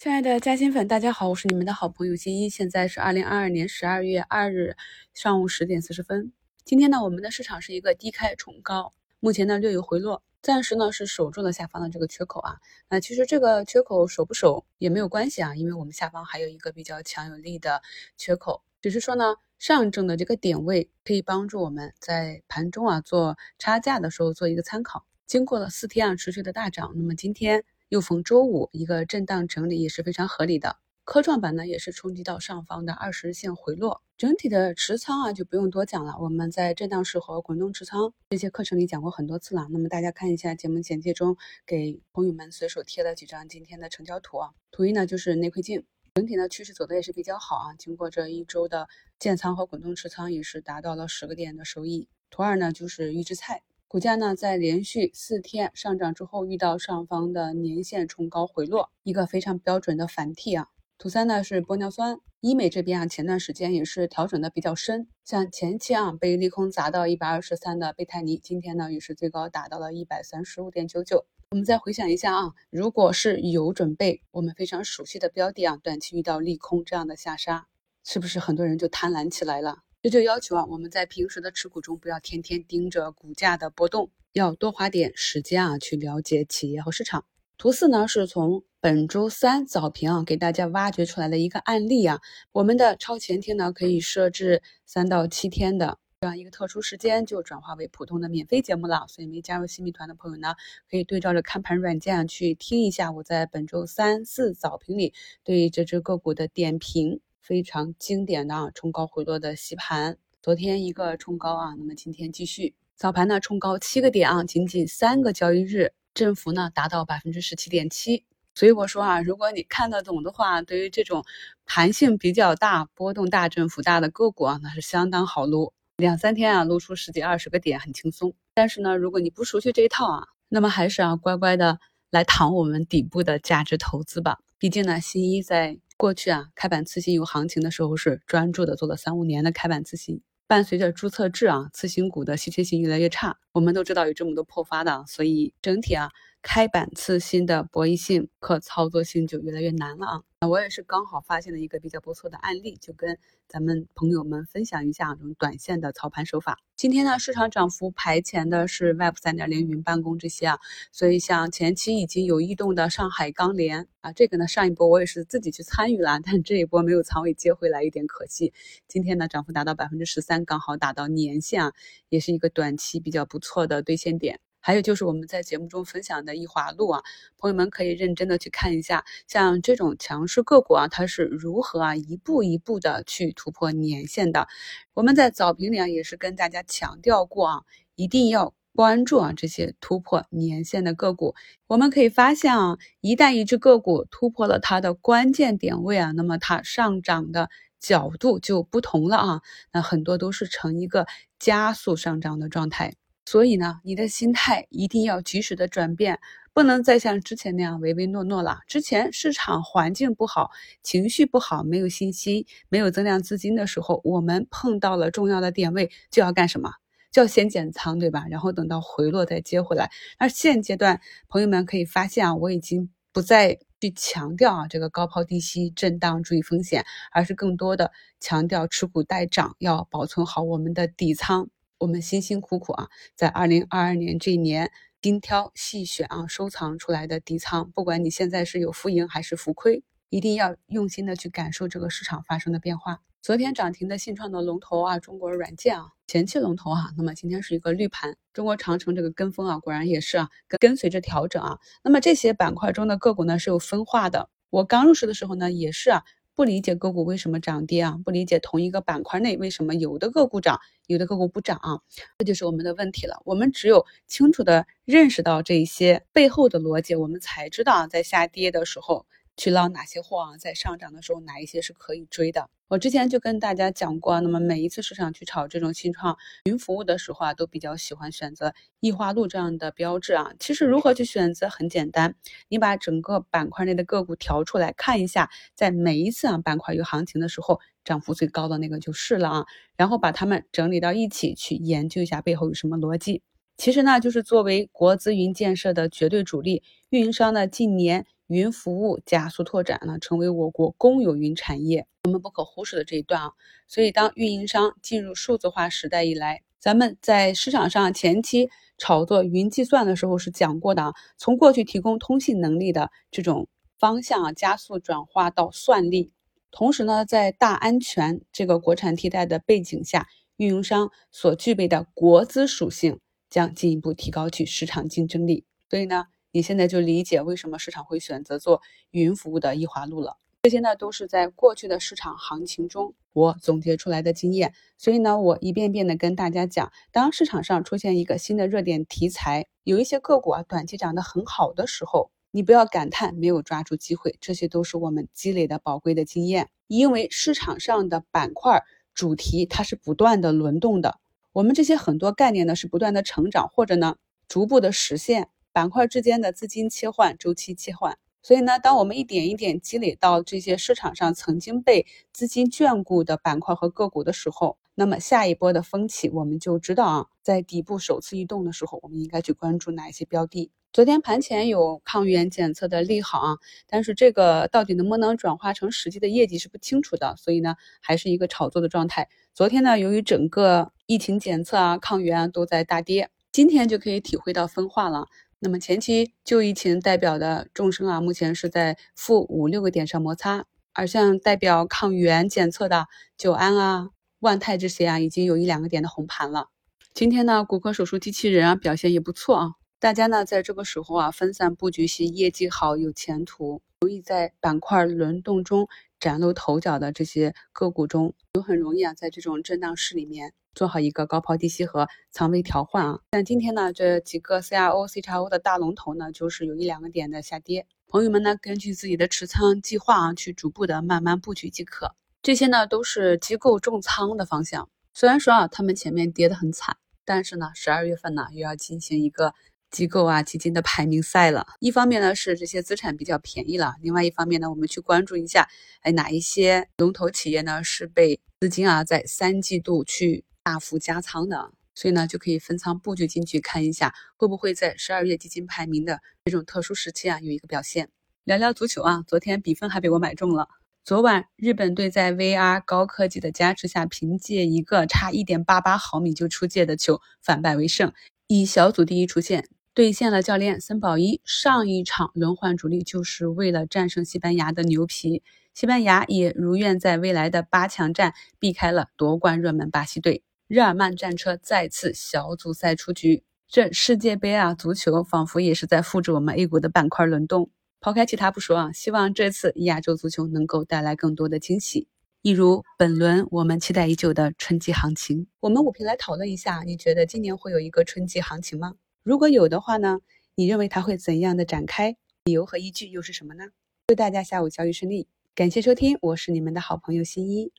亲爱的嘉兴粉，大家好，我是你们的好朋友新一。现在是二零二二年十二月二日上午十点四十分。今天呢，我们的市场是一个低开冲高，目前呢略有回落，暂时呢是守住了下方的这个缺口啊。那其实这个缺口守不守也没有关系啊，因为我们下方还有一个比较强有力的缺口，只是说呢上证的这个点位可以帮助我们在盘中啊做差价的时候做一个参考。经过了四天啊持续的大涨，那么今天。又逢周五，一个震荡整理也是非常合理的。科创板呢也是冲击到上方的二十日线回落，整体的持仓啊就不用多讲了。我们在震荡市和滚动持仓这些课程里讲过很多次了。那么大家看一下节目简介中给朋友们随手贴了几张今天的成交图啊。图一呢就是内窥镜，整体呢趋势走的也是比较好啊。经过这一周的建仓和滚动持仓，也是达到了十个点的收益。图二呢就是预制菜。股价呢，在连续四天上涨之后，遇到上方的年线冲高回落，一个非常标准的反替啊。图三呢是玻尿酸，医美这边啊，前段时间也是调整的比较深，像前期啊被利空砸到一百二十三的贝泰尼，今天呢也是最高达到了一百三十五点九九。我们再回想一下啊，如果是有准备，我们非常熟悉的标的啊，短期遇到利空这样的下杀，是不是很多人就贪婪起来了？这就要求啊，我们在平时的持股中不要天天盯着股价的波动，要多花点时间啊去了解企业和市场。图四呢是从本周三早评啊给大家挖掘出来的一个案例啊，我们的超前听呢可以设置三到七天的这样一个特殊时间，就转化为普通的免费节目了。所以没加入新米团的朋友呢，可以对照着看盘软件去听一下我在本周三四早评里对这只个股的点评。非常经典的啊，冲高回落的洗盘。昨天一个冲高啊，那么今天继续早盘呢冲高七个点啊，仅仅三个交易日，振幅呢达到百分之十七点七。所以我说啊，如果你看得懂的话，对于这种弹性比较大、波动大、振幅大的个股啊，那是相当好撸。两三天啊，撸出十几二十个点很轻松。但是呢，如果你不熟悉这一套啊，那么还是啊乖乖的来躺我们底部的价值投资吧。毕竟呢，新一在。过去啊，开板次新有行情的时候是专注的做了三五年的开板次新，伴随着注册制啊，次新股的稀缺性越来越差。我们都知道有这么多破发的，所以整体啊。开板次新的博弈性、可操作性就越来越难了啊！我也是刚好发现了一个比较不错的案例，就跟咱们朋友们分享一下这种短线的操盘手法。今天呢，市场涨幅排前的是 Web 三点零、云办公这些啊，所以像前期已经有异动的上海钢联啊，这个呢上一波我也是自己去参与了，但这一波没有仓位接回来，有点可惜。今天呢，涨幅达到百分之十三，刚好打到年线啊，也是一个短期比较不错的兑现点。还有就是我们在节目中分享的易华路啊，朋友们可以认真的去看一下，像这种强势个股啊，它是如何啊一步一步的去突破年线的。我们在早评里啊也是跟大家强调过啊，一定要关注啊这些突破年线的个股。我们可以发现啊，一旦一只个股突破了它的关键点位啊，那么它上涨的角度就不同了啊，那很多都是呈一个加速上涨的状态。所以呢，你的心态一定要及时的转变，不能再像之前那样唯唯诺诺了。之前市场环境不好，情绪不好，没有信心，没有增量资金的时候，我们碰到了重要的点位就要干什么？就要先减仓，对吧？然后等到回落再接回来。而现阶段，朋友们可以发现啊，我已经不再去强调啊这个高抛低吸、震荡注意风险，而是更多的强调持股待涨，要保存好我们的底仓。我们辛辛苦苦啊，在二零二二年这一年精挑细选啊，收藏出来的底仓，不管你现在是有浮盈还是浮亏，一定要用心的去感受这个市场发生的变化。昨天涨停的信创的龙头啊，中国软件啊，前期龙头啊，那么今天是一个绿盘。中国长城这个跟风啊，果然也是啊，跟跟随着调整啊。那么这些板块中的个股呢，是有分化的。我刚入市的时候呢，也是啊。不理解个股为什么涨跌啊？不理解同一个板块内为什么有的个股涨，有的个股不涨啊？这就是我们的问题了。我们只有清楚的认识到这些背后的逻辑，我们才知道在下跌的时候。去捞哪些货啊？在上涨的时候，哪一些是可以追的？我之前就跟大家讲过，那么每一次市场去炒这种新创云服务的时候啊，都比较喜欢选择易化路这样的标志啊。其实如何去选择很简单，你把整个板块内的个股调出来看一下，在每一次啊板块有行情的时候，涨幅最高的那个就是了啊。然后把它们整理到一起去研究一下背后有什么逻辑。其实呢，就是作为国资云建设的绝对主力运营商呢，近年。云服务加速拓展呢，成为我国公有云产业我们不可忽视的这一段啊。所以，当运营商进入数字化时代以来，咱们在市场上前期炒作云计算的时候是讲过的啊，从过去提供通信能力的这种方向啊，加速转化到算力。同时呢，在大安全这个国产替代的背景下，运营商所具备的国资属性将进一步提高其市场竞争力。所以呢，你现在就理解为什么市场会选择做云服务的易华路了。这些呢，都是在过去的市场行情中我总结出来的经验。所以呢，我一遍遍的跟大家讲，当市场上出现一个新的热点题材，有一些个股啊短期涨得很好的时候。你不要感叹没有抓住机会，这些都是我们积累的宝贵的经验。因为市场上的板块主题它是不断的轮动的，我们这些很多概念呢是不断的成长，或者呢逐步的实现板块之间的资金切换、周期切换。所以呢，当我们一点一点积累到这些市场上曾经被资金眷顾的板块和个股的时候，那么下一波的风起，我们就知道啊，在底部首次异动的时候，我们应该去关注哪一些标的。昨天盘前有抗原检测的利好啊，但是这个到底能不能转化成实际的业绩是不清楚的，所以呢还是一个炒作的状态。昨天呢，由于整个疫情检测啊、抗原啊都在大跌，今天就可以体会到分化了。那么前期旧疫情代表的众生啊，目前是在负五六个点上摩擦，而像代表抗原检测的九安啊、万泰这些啊，已经有一两个点的红盘了。今天呢，骨科手术机器人啊表现也不错啊。大家呢，在这个时候啊，分散布局些业绩好、有前途、容易在板块轮动中崭露头角的这些个股中，就很容易啊，在这种震荡市里面做好一个高抛低吸和仓位调换啊。但今天呢，这几个 CRO、CXO 的大龙头呢，就是有一两个点的下跌，朋友们呢，根据自己的持仓计划啊，去逐步的慢慢布局即可。这些呢，都是机构重仓的方向。虽然说啊，他们前面跌得很惨，但是呢，十二月份呢，又要进行一个。机构啊，基金的排名赛了。一方面呢是这些资产比较便宜了，另外一方面呢，我们去关注一下，哎，哪一些龙头企业呢是被资金啊在三季度去大幅加仓的，所以呢就可以分仓布局进去看一下，会不会在十二月基金排名的这种特殊时期啊有一个表现。聊聊足球啊，昨天比分还被我买中了。昨晚日本队在 VR 高科技的加持下，凭借一个差一点八八毫米就出界的球反败为胜，以小组第一出线。兑现了教练森保一上一场轮换主力就是为了战胜西班牙的牛皮，西班牙也如愿在未来的八强战避开了夺冠热门巴西队，日耳曼战车再次小组赛出局。这世界杯啊，足球仿佛也是在复制我们 A 股的板块轮动。抛开其他不说啊，希望这次亚洲足球能够带来更多的惊喜，一如本轮我们期待已久的春季行情。我们五评来讨论一下，你觉得今年会有一个春季行情吗？如果有的话呢？你认为它会怎样的展开？理由和依据又是什么呢？祝大家下午交易顺利，感谢收听，我是你们的好朋友新一。